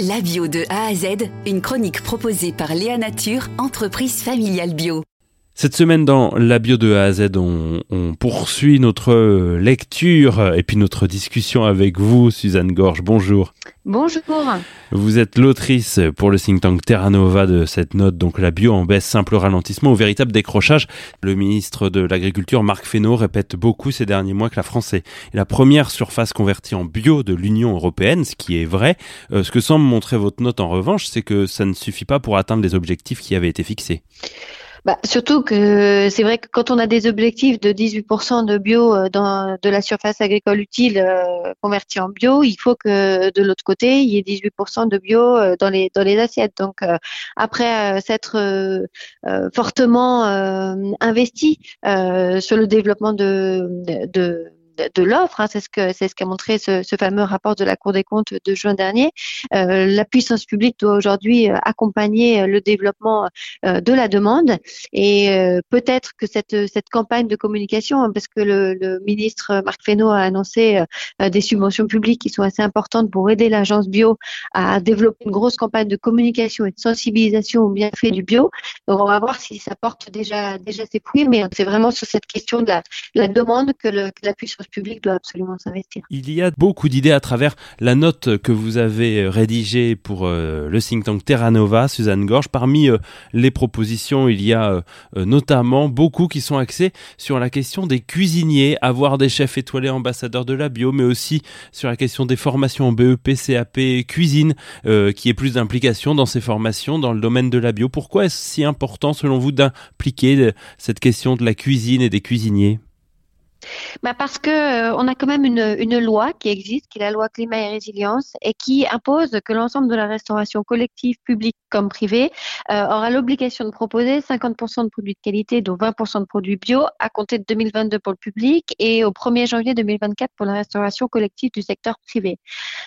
La bio de A à Z, une chronique proposée par Léa Nature, entreprise familiale bio. Cette semaine dans La bio de A à Z, on, poursuit notre lecture et puis notre discussion avec vous, Suzanne Gorge. Bonjour. Bonjour. Vous êtes l'autrice pour le think tank Terra Nova de cette note, donc la bio en baisse, simple ralentissement ou véritable décrochage. Le ministre de l'Agriculture, Marc Fesneau, répète beaucoup ces derniers mois que la France est la première surface convertie en bio de l'Union européenne, ce qui est vrai. Euh, ce que semble montrer votre note en revanche, c'est que ça ne suffit pas pour atteindre les objectifs qui avaient été fixés. Bah, surtout que c'est vrai que quand on a des objectifs de 18% de bio euh, dans de la surface agricole utile euh, convertie en bio, il faut que de l'autre côté, il y ait 18% de bio euh, dans les dans les assiettes. Donc après s'être fortement investi sur le développement de, de de l'offre, hein, c'est ce que c'est ce qu'a montré ce, fameux rapport de la Cour des comptes de juin dernier. Euh, la puissance publique doit aujourd'hui euh, accompagner euh, le développement de la demande et peut-être que cette campagne de communication, hein, parce que le, ministre Marc Fesneau a annoncé des subventions publiques qui sont assez importantes pour aider l'agence bio à développer une grosse campagne de communication et de sensibilisation au bienfait du bio. Donc on va voir si ça porte déjà déjà ses fruits, mais c'est vraiment sur cette question de la, demande que, que la puissance public doit absolument s'investir. Il y a beaucoup d'idées à travers la note que vous avez rédigée pour euh, le think tank Terra Nova, Suzanne Gorge. Parmi euh, les propositions, il y a euh, notamment beaucoup qui sont axées sur la question des cuisiniers, avoir des chefs étoilés ambassadeurs de la bio, mais aussi sur la question des formations en BEP, CAP, cuisine, qui est plus d'implication dans ces formations dans le domaine de la bio. Pourquoi est-ce si important selon vous d'impliquer cette question de la cuisine et des cuisiniers? Bah Parce que euh, on a quand même une, une, loi qui existe, qui est la loi climat et résilience, et qui impose que l'ensemble de la restauration collective, publique comme privée, euh, aura l'obligation de proposer 50% de produits de qualité, dont 20% de produits bio, à compter de 2022 pour le public et au 1er janvier 2024 pour la restauration collective du secteur privé.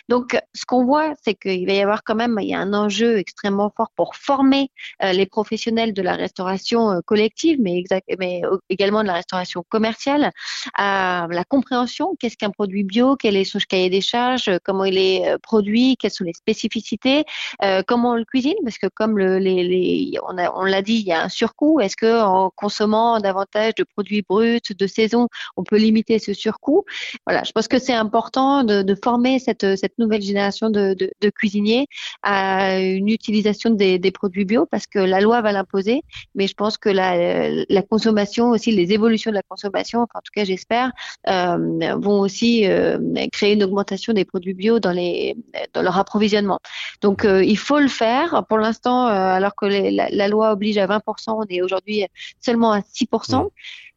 Donc, ce qu'on voit, c'est qu'il va y avoir quand même il y a un enjeu extrêmement fort pour former euh, les professionnels de la restauration euh, collective, mais, exact, mais également de la restauration commerciale à la compréhension. Qu'est-ce qu'un produit bio, quel est son cahier des charges, comment il est euh, produit, quelles sont les spécificités, euh, comment on le cuisine, parce que comme le, les, les, on, a, on l'a dit, il y a un surcoût. Est-ce que en consommant davantage de produits bruts de saison, on peut limiter ce surcoût? Voilà, je pense que c'est important de, de, former cette, cette nouvelle génération de, de, de, cuisiniers à une utilisation des, des produits bio, parce que la loi va l'imposer, mais je pense que la, la consommation aussi, les évolutions de la consommation, enfin, en tout cas j'ai j'espère, euh, vont aussi euh, créer une augmentation des produits bio dans, les, dans leur approvisionnement. Donc euh, il faut le faire. Pour l'instant, alors que la, loi oblige à 20%, on est aujourd'hui seulement à 6%.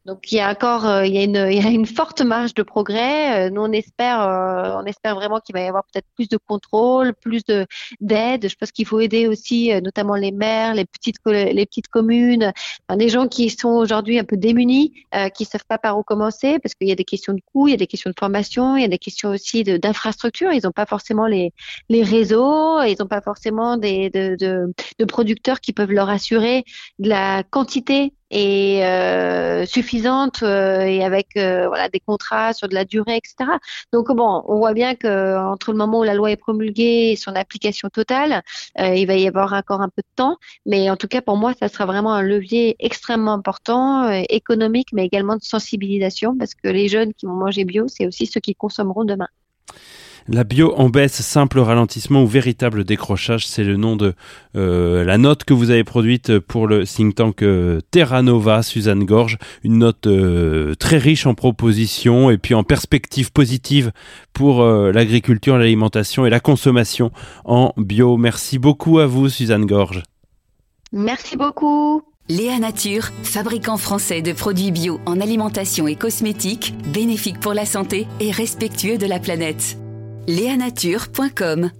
Donc il y a encore euh, il, y a une, il y a une forte marge de progrès. Euh, nous on espère euh, on espère vraiment qu'il va y avoir peut-être plus de contrôle, plus de d'aide. Je pense qu'il faut aider aussi notamment les maires, les petites les petites communes, enfin, des gens qui sont aujourd'hui un peu démunis, qui savent pas par où commencer parce qu'il y a des questions de coûts, il y a des questions de formation, il y a des questions aussi d'infrastructure. Ils n'ont pas forcément les réseaux, ils n'ont pas forcément des de, de, de producteurs qui peuvent leur assurer de la quantité et euh, suffisante euh, et avec euh, voilà des contrats sur de la durée, etc. Donc bon, on voit bien que entre le moment où la loi est promulguée et son application totale, il va y avoir encore un peu de temps. Mais en tout cas, pour moi, ça sera vraiment un levier extrêmement important, économique, mais également de sensibilisation, parce que les jeunes qui vont manger bio, c'est aussi ceux qui consommeront demain. La bio en baisse, simple ralentissement ou véritable décrochage, c'est le nom de euh, la note que vous avez produite pour le think tank euh, Terra Nova, Suzanne Gorge. Une note euh, très riche en propositions et puis en perspectives positives pour l'agriculture, l'alimentation et la consommation en bio. Merci beaucoup à vous, Suzanne Gorge. Merci beaucoup. Léa Nature, fabricant français de produits bio en alimentation et cosmétiques, bénéfique pour la santé et respectueux de la planète. Léanature.com